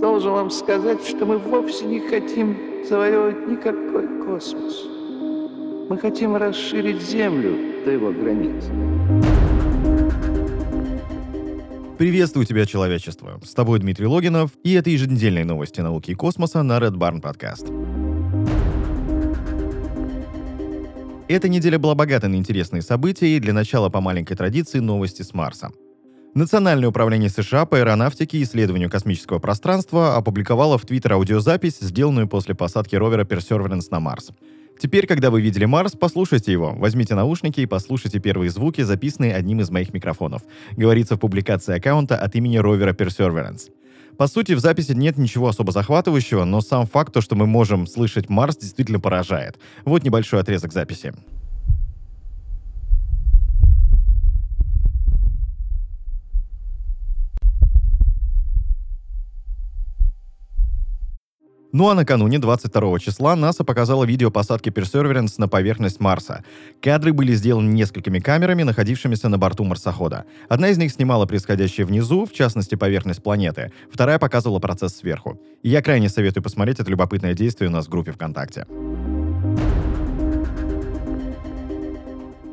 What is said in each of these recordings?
Должен вам сказать, что мы вовсе не хотим завоевывать никакой космос. Мы хотим расширить Землю до его границ. Приветствую тебя, человечество! С тобой Дмитрий Логинов, и это еженедельные новости науки и космоса на Red Barn Podcast. Эта неделя была богата на интересные события, и для начала по маленькой традиции новости с Марса. Национальное управление США по аэронавтике и исследованию космического пространства опубликовало в Твиттер аудиозапись, сделанную после посадки ровера Perseverance на Марс. Теперь, когда вы видели Марс, послушайте его. Возьмите наушники и послушайте первые звуки, записанные одним из моих микрофонов. Говорится в публикации аккаунта от имени ровера Perseverance. По сути, в записи нет ничего особо захватывающего, но сам факт, то, что мы можем слышать Марс, действительно поражает. Вот небольшой отрезок записи. Ну а накануне 22 числа НАСА показала видео посадки Perseverance на поверхность Марса. Кадры были сделаны несколькими камерами, находившимися на борту марсохода. Одна из них снимала происходящее внизу, в частности поверхность планеты, вторая показывала процесс сверху. И я крайне советую посмотреть это любопытное действие у нас в группе ВКонтакте.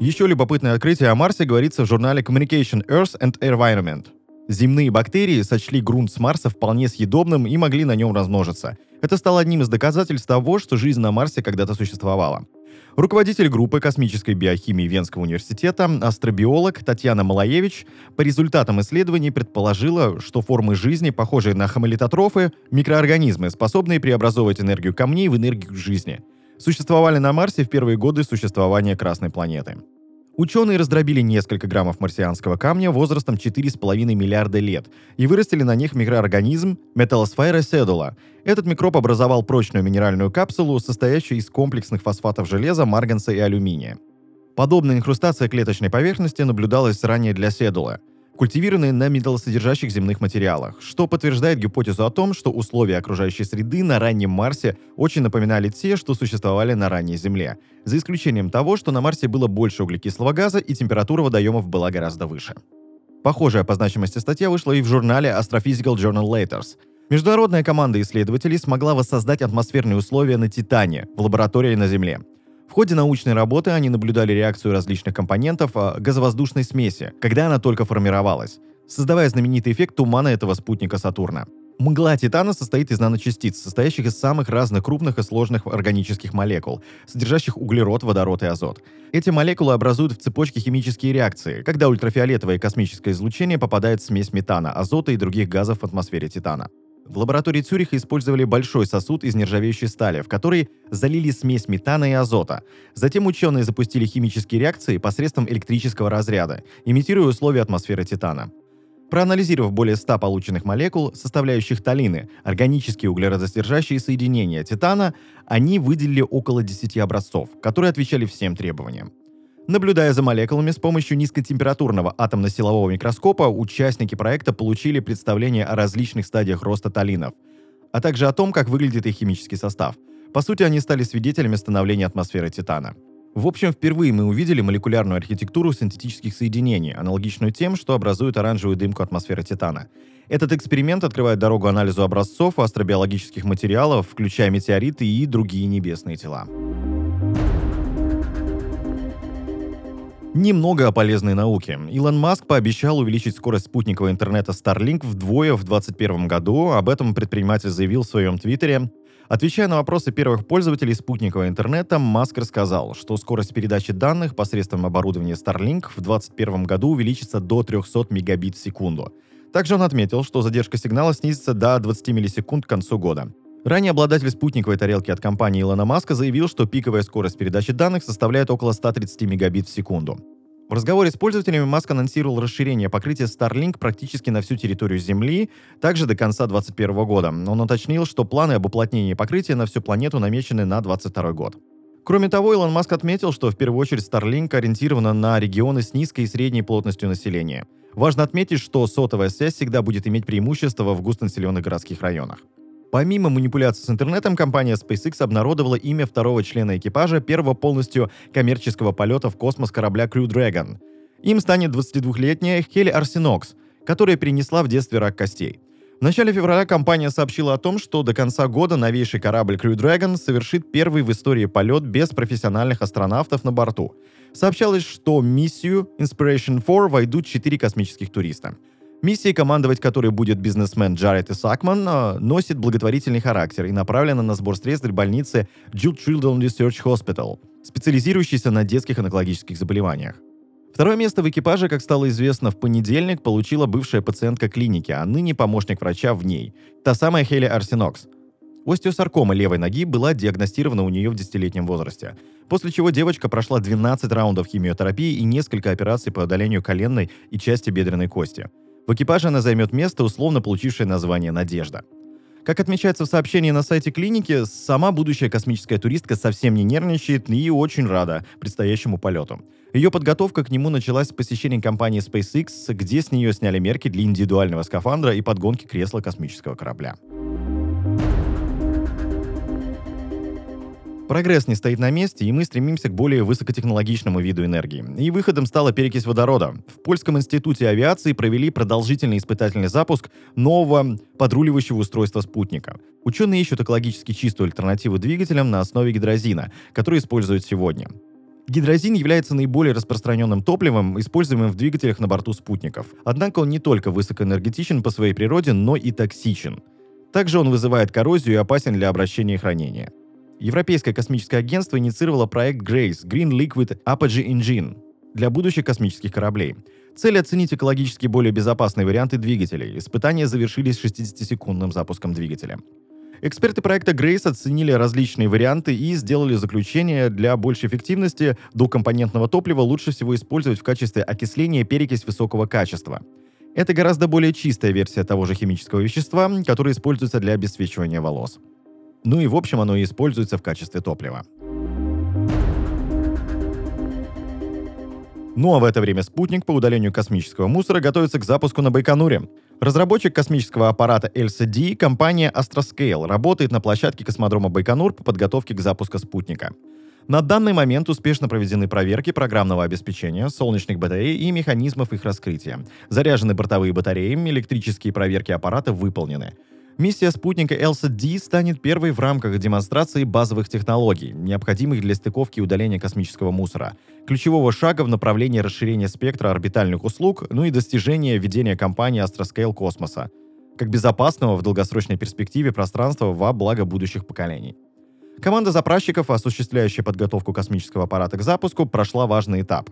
Еще любопытное открытие о Марсе говорится в журнале Communication Earth and Environment. Земные бактерии сочли грунт с Марса вполне съедобным и могли на нем размножиться. Это стало одним из доказательств того, что жизнь на Марсе когда-то существовала. Руководитель группы космической биохимии Венского университета, астробиолог Татьяна Малаевич, по результатам исследований предположила, что формы жизни, похожие на хамелитотрофы, микроорганизмы, способные преобразовывать энергию камней в энергию жизни, существовали на Марсе в первые годы существования Красной планеты. Ученые раздробили несколько граммов марсианского камня возрастом 4,5 миллиарда лет и вырастили на них микроорганизм Metallosphera sedula. Этот микроб образовал прочную минеральную капсулу, состоящую из комплексных фосфатов железа, марганца и алюминия. Подобная инхрустация клеточной поверхности наблюдалась ранее для седула – культивированы на металлосодержащих земных материалах, что подтверждает гипотезу о том, что условия окружающей среды на раннем Марсе очень напоминали те, что существовали на ранней Земле, за исключением того, что на Марсе было больше углекислого газа и температура водоемов была гораздо выше. Похожая по значимости статья вышла и в журнале Astrophysical Journal Letters. Международная команда исследователей смогла воссоздать атмосферные условия на Титане в лаборатории на Земле – в ходе научной работы они наблюдали реакцию различных компонентов а, газовоздушной смеси, когда она только формировалась, создавая знаменитый эффект тумана этого спутника Сатурна. Мгла Титана состоит из наночастиц, состоящих из самых разных крупных и сложных органических молекул, содержащих углерод, водород и азот. Эти молекулы образуют в цепочке химические реакции, когда ультрафиолетовое космическое излучение попадает в смесь метана, азота и других газов в атмосфере Титана. В лаборатории Цюриха использовали большой сосуд из нержавеющей стали, в который залили смесь метана и азота. Затем ученые запустили химические реакции посредством электрического разряда, имитируя условия атмосферы Титана. Проанализировав более 100 полученных молекул, составляющих талины, органические углеродосодержащие соединения Титана, они выделили около 10 образцов, которые отвечали всем требованиям. Наблюдая за молекулами с помощью низкотемпературного атомно-силового микроскопа, участники проекта получили представление о различных стадиях роста талинов, а также о том, как выглядит их химический состав. По сути, они стали свидетелями становления атмосферы Титана. В общем, впервые мы увидели молекулярную архитектуру синтетических соединений, аналогичную тем, что образует оранжевую дымку атмосферы Титана. Этот эксперимент открывает дорогу анализу образцов астробиологических материалов, включая метеориты и другие небесные тела. Немного о полезной науке. Илон Маск пообещал увеличить скорость спутникового интернета Starlink вдвое в 2021 году. Об этом предприниматель заявил в своем твиттере. Отвечая на вопросы первых пользователей спутникового интернета, Маск рассказал, что скорость передачи данных посредством оборудования Starlink в 2021 году увеличится до 300 мегабит в секунду. Также он отметил, что задержка сигнала снизится до 20 миллисекунд к концу года. Ранее обладатель спутниковой тарелки от компании Илона Маска заявил, что пиковая скорость передачи данных составляет около 130 мегабит в секунду. В разговоре с пользователями Маск анонсировал расширение покрытия Starlink практически на всю территорию Земли, также до конца 2021 года. Он уточнил, что планы об уплотнении покрытия на всю планету намечены на 2022 год. Кроме того, Илон Маск отметил, что в первую очередь Starlink ориентирована на регионы с низкой и средней плотностью населения. Важно отметить, что сотовая связь всегда будет иметь преимущество в густонаселенных городских районах. Помимо манипуляций с интернетом, компания SpaceX обнародовала имя второго члена экипажа первого полностью коммерческого полета в космос корабля Crew Dragon. Им станет 22-летняя Хели Арсенокс, которая перенесла в детстве рак костей. В начале февраля компания сообщила о том, что до конца года новейший корабль Crew Dragon совершит первый в истории полет без профессиональных астронавтов на борту. Сообщалось, что в миссию Inspiration 4 войдут четыре космических туриста. Миссия, командовать которой будет бизнесмен Джаред Исакман, а, носит благотворительный характер и направлена на сбор средств для больницы Jude Children Research Hospital, специализирующейся на детских онкологических заболеваниях. Второе место в экипаже, как стало известно в понедельник, получила бывшая пациентка клиники, а ныне помощник врача в ней. Та самая Хейли Арсенокс. Остеосаркома левой ноги была диагностирована у нее в десятилетнем возрасте. После чего девочка прошла 12 раундов химиотерапии и несколько операций по удалению коленной и части бедренной кости. В экипаже она займет место, условно получившее название «Надежда». Как отмечается в сообщении на сайте клиники, сама будущая космическая туристка совсем не нервничает и очень рада предстоящему полету. Ее подготовка к нему началась с посещения компании SpaceX, где с нее сняли мерки для индивидуального скафандра и подгонки кресла космического корабля. Прогресс не стоит на месте, и мы стремимся к более высокотехнологичному виду энергии. И выходом стала перекись водорода. В Польском институте авиации провели продолжительный испытательный запуск нового подруливающего устройства спутника. Ученые ищут экологически чистую альтернативу двигателям на основе гидрозина, который используют сегодня. Гидрозин является наиболее распространенным топливом, используемым в двигателях на борту спутников. Однако он не только высокоэнергетичен по своей природе, но и токсичен. Также он вызывает коррозию и опасен для обращения и хранения. Европейское космическое агентство инициировало проект GRACE – Green Liquid Apogee Engine для будущих космических кораблей. Цель оценить экологически более безопасные варианты двигателей. Испытания завершились 60-секундным запуском двигателя. Эксперты проекта Grace оценили различные варианты и сделали заключение, для большей эффективности двухкомпонентного топлива лучше всего использовать в качестве окисления перекись высокого качества. Это гораздо более чистая версия того же химического вещества, которое используется для обесцвечивания волос. Ну и в общем оно используется в качестве топлива. Ну а в это время спутник по удалению космического мусора готовится к запуску на Байконуре. Разработчик космического аппарата LCD, компания Astroscale, работает на площадке космодрома Байконур по подготовке к запуску спутника. На данный момент успешно проведены проверки программного обеспечения, солнечных батарей и механизмов их раскрытия. Заряжены бортовые батареи, электрические проверки аппарата выполнены. Миссия спутника ELSA-D станет первой в рамках демонстрации базовых технологий, необходимых для стыковки и удаления космического мусора, ключевого шага в направлении расширения спектра орбитальных услуг, ну и достижения ведения компании Astroscale космоса, как безопасного в долгосрочной перспективе пространства во благо будущих поколений. Команда заправщиков, осуществляющая подготовку космического аппарата к запуску, прошла важный этап.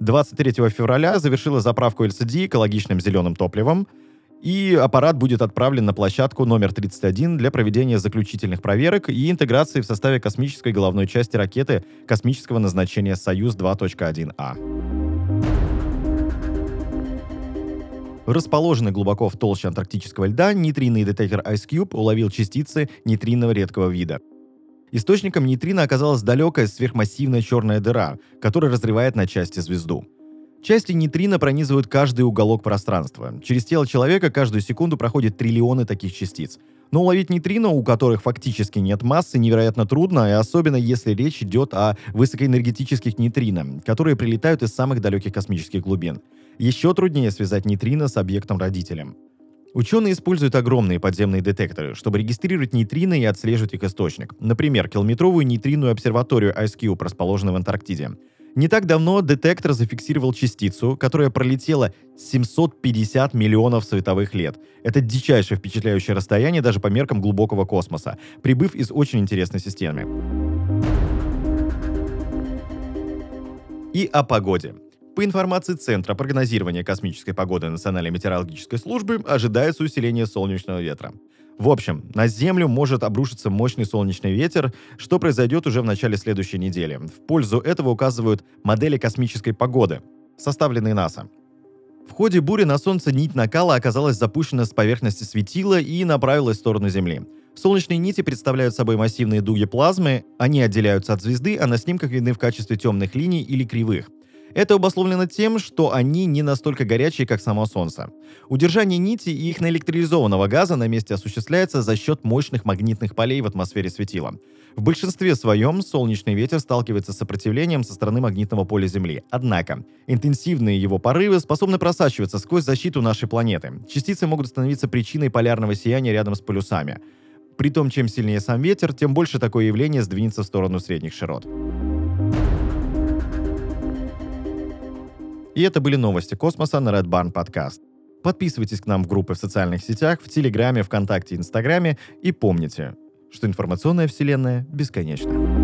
23 февраля завершила заправку LCD экологичным зеленым топливом – и аппарат будет отправлен на площадку номер 31 для проведения заключительных проверок и интеграции в составе космической головной части ракеты космического назначения «Союз 2.1А». Расположенный глубоко в толще антарктического льда, нейтринный детектор IceCube уловил частицы нейтринного редкого вида. Источником нейтрина оказалась далекая сверхмассивная черная дыра, которая разрывает на части звезду. Части нейтрино пронизывают каждый уголок пространства. Через тело человека каждую секунду проходят триллионы таких частиц. Но уловить нейтрино, у которых фактически нет массы, невероятно трудно, и особенно если речь идет о высокоэнергетических нейтрино, которые прилетают из самых далеких космических глубин. Еще труднее связать нейтрино с объектом-родителем. Ученые используют огромные подземные детекторы, чтобы регистрировать нейтрино и отслеживать их источник. Например, километровую нейтринную обсерваторию IceCube, расположенную в Антарктиде. Не так давно детектор зафиксировал частицу, которая пролетела 750 миллионов световых лет. Это дичайшее впечатляющее расстояние даже по меркам глубокого космоса, прибыв из очень интересной системы. И о погоде. По информации Центра прогнозирования космической погоды Национальной метеорологической службы, ожидается усиление солнечного ветра. В общем, на Землю может обрушиться мощный солнечный ветер, что произойдет уже в начале следующей недели. В пользу этого указывают модели космической погоды, составленные НАСА. В ходе бури на Солнце нить накала оказалась запущена с поверхности светила и направилась в сторону Земли. Солнечные нити представляют собой массивные дуги плазмы, они отделяются от звезды, а на снимках видны в качестве темных линий или кривых. Это обусловлено тем, что они не настолько горячие, как само Солнце. Удержание нити и их наэлектролизованного газа на месте осуществляется за счет мощных магнитных полей в атмосфере светила. В большинстве своем солнечный ветер сталкивается с сопротивлением со стороны магнитного поля Земли. Однако, интенсивные его порывы способны просачиваться сквозь защиту нашей планеты. Частицы могут становиться причиной полярного сияния рядом с полюсами. Притом, чем сильнее сам ветер, тем больше такое явление сдвинется в сторону средних широт. И это были новости космоса на Red Barn Podcast. Подписывайтесь к нам в группы в социальных сетях, в Телеграме, ВКонтакте, Инстаграме и помните, что информационная вселенная бесконечна.